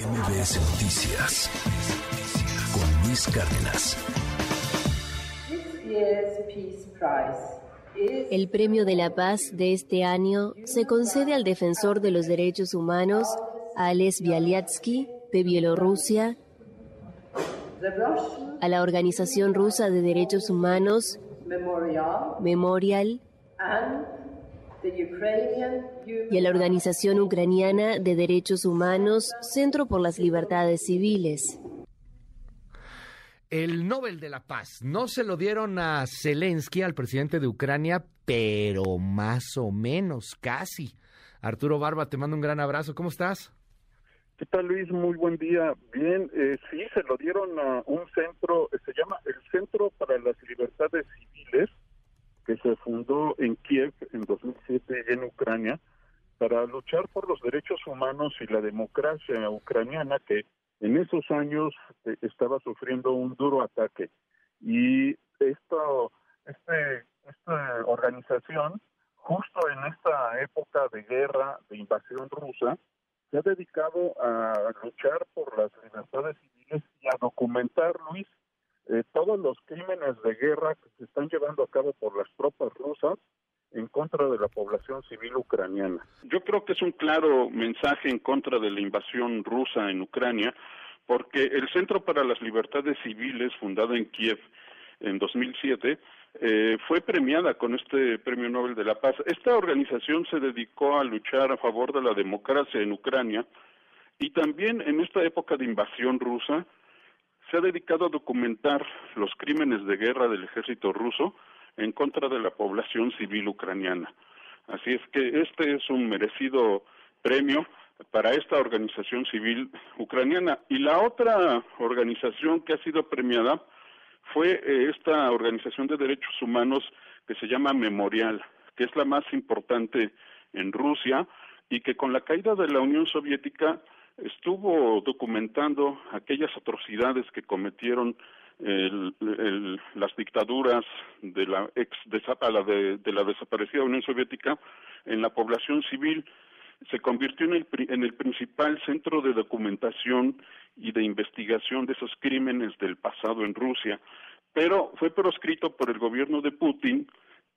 MBS Noticias con Luis Cárdenas. El premio de la paz de este año se concede al defensor de los derechos humanos, Ales Bialyatsky, de Bielorrusia, a la Organización Rusa de Derechos Humanos, Memorial, y a la Organización Ucraniana de Derechos Humanos, Centro por las Libertades Civiles. El Nobel de la Paz no se lo dieron a Zelensky, al presidente de Ucrania, pero más o menos, casi. Arturo Barba, te mando un gran abrazo. ¿Cómo estás? ¿Qué tal, Luis? Muy buen día. Bien, eh, sí, se lo dieron a un centro, se llama el Centro para las Libertades Civiles, que se fundó en Kiev en 2007 en Ucrania para luchar por los y la democracia ucraniana que en esos años eh, estaba sufriendo un duro ataque. Y esto este, esta organización justo en esta época de guerra de invasión rusa se ha dedicado a luchar por las libertades civiles y a documentar Luis eh, todos los crímenes de guerra que se están llevando a cabo por las tropas rusas en contra de la población civil ucraniana. Yo creo que es un claro mensaje en contra de la invasión rusa en Ucrania, porque el Centro para las Libertades Civiles, fundado en Kiev en 2007, eh, fue premiada con este Premio Nobel de la Paz. Esta organización se dedicó a luchar a favor de la democracia en Ucrania y también en esta época de invasión rusa se ha dedicado a documentar los crímenes de guerra del ejército ruso en contra de la población civil ucraniana. Así es que este es un merecido premio para esta organización civil ucraniana. Y la otra organización que ha sido premiada fue eh, esta organización de derechos humanos que se llama Memorial, que es la más importante en Rusia y que con la caída de la Unión Soviética estuvo documentando aquellas atrocidades que cometieron las dictaduras de la ex de, de, la desaparecida Unión Soviética en la población civil se convirtió en el, en el principal centro de documentación y de investigación de esos crímenes del pasado en Rusia, pero fue proscrito por el gobierno de Putin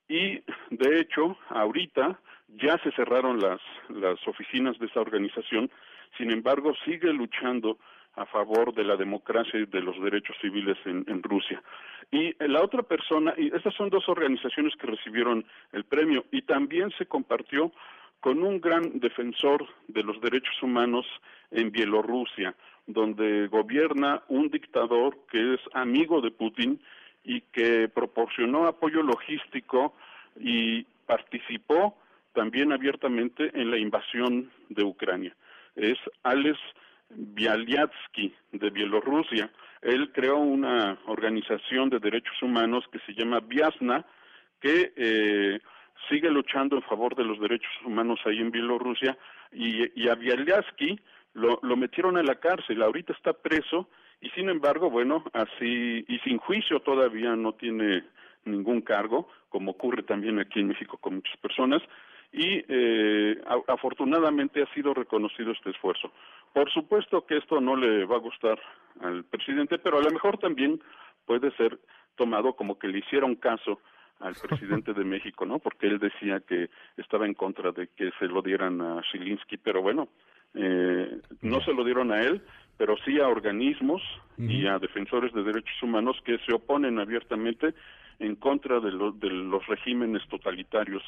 y de hecho ahorita ya se cerraron las, las oficinas de esa organización sin embargo, sigue luchando a favor de la democracia y de los derechos civiles en, Rusia. Y la otra persona, y estas son dos organizaciones que recibieron el premio, y también se compartió con un gran defensor de los derechos humanos en Bielorrusia, donde gobierna un dictador que es amigo de Putin y que proporcionó apoyo logístico y participó también abiertamente en la invasión de Ucrania es Alex Bialyatsky de Bielorrusia. Él creó una organización de derechos humanos que se llama Viasna, que eh, sigue luchando en favor de los derechos humanos ahí en Bielorrusia, y, a Bialyatsky lo, metieron a la cárcel, ahorita está preso, y sin embargo, bueno, así, y sin juicio todavía no tiene ningún cargo, como ocurre también aquí en México con muchas personas, y eh, afortunadamente ha sido reconocido este esfuerzo. Por supuesto que esto no le va a gustar al presidente, pero a lo mejor también puede ser tomado como que le hicieron caso al presidente de México, ¿no? Porque él decía que estaba en contra de que se lo dieran a Zelinsky, pero bueno, eh, no se lo dieron a él, pero sí a organismos y a defensores de derechos humanos que se oponen abiertamente en contra de, de los regímenes totalitarios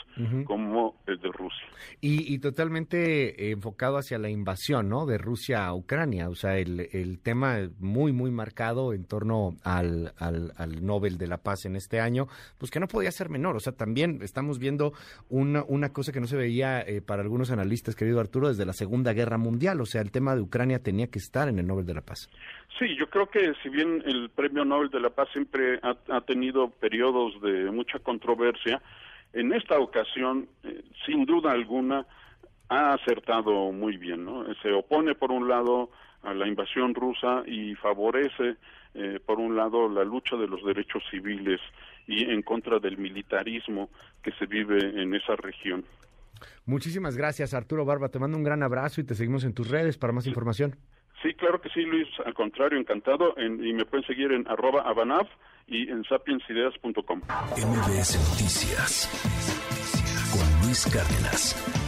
como el de Rusia. Y, totalmente enfocado hacia la invasión ¿no? de Rusia a Ucrania, o sea, el, el tema muy, muy marcado en torno al, al, Nobel de la Paz en este año, pues que no podía ser menor, o sea, también estamos viendo una, una cosa que no se veía eh, para algunos analistas, querido Arturo, desde la Segunda Guerra Mundial, o sea, el tema de Ucrania tenía que estar en el Nobel de la Paz. Sí, yo creo que si bien el Premio Nobel de la Paz siempre ha, tenido periodos de mucha controversia, en esta ocasión, eh, sin duda alguna, ha acertado muy bien. ¿no? Se opone, por un lado, a la invasión rusa y favorece, eh, por un lado, la lucha de los derechos civiles y en contra del militarismo que se vive en esa región. Muchísimas gracias, Arturo Barba. Te mando un gran abrazo y te seguimos en tus redes para más información. Sí, claro que sí, Luis, al contrario, encantado, y me pueden seguir en arroba abanaf y en sapiensideas.com. MBS Noticias con Luis Cárdenas.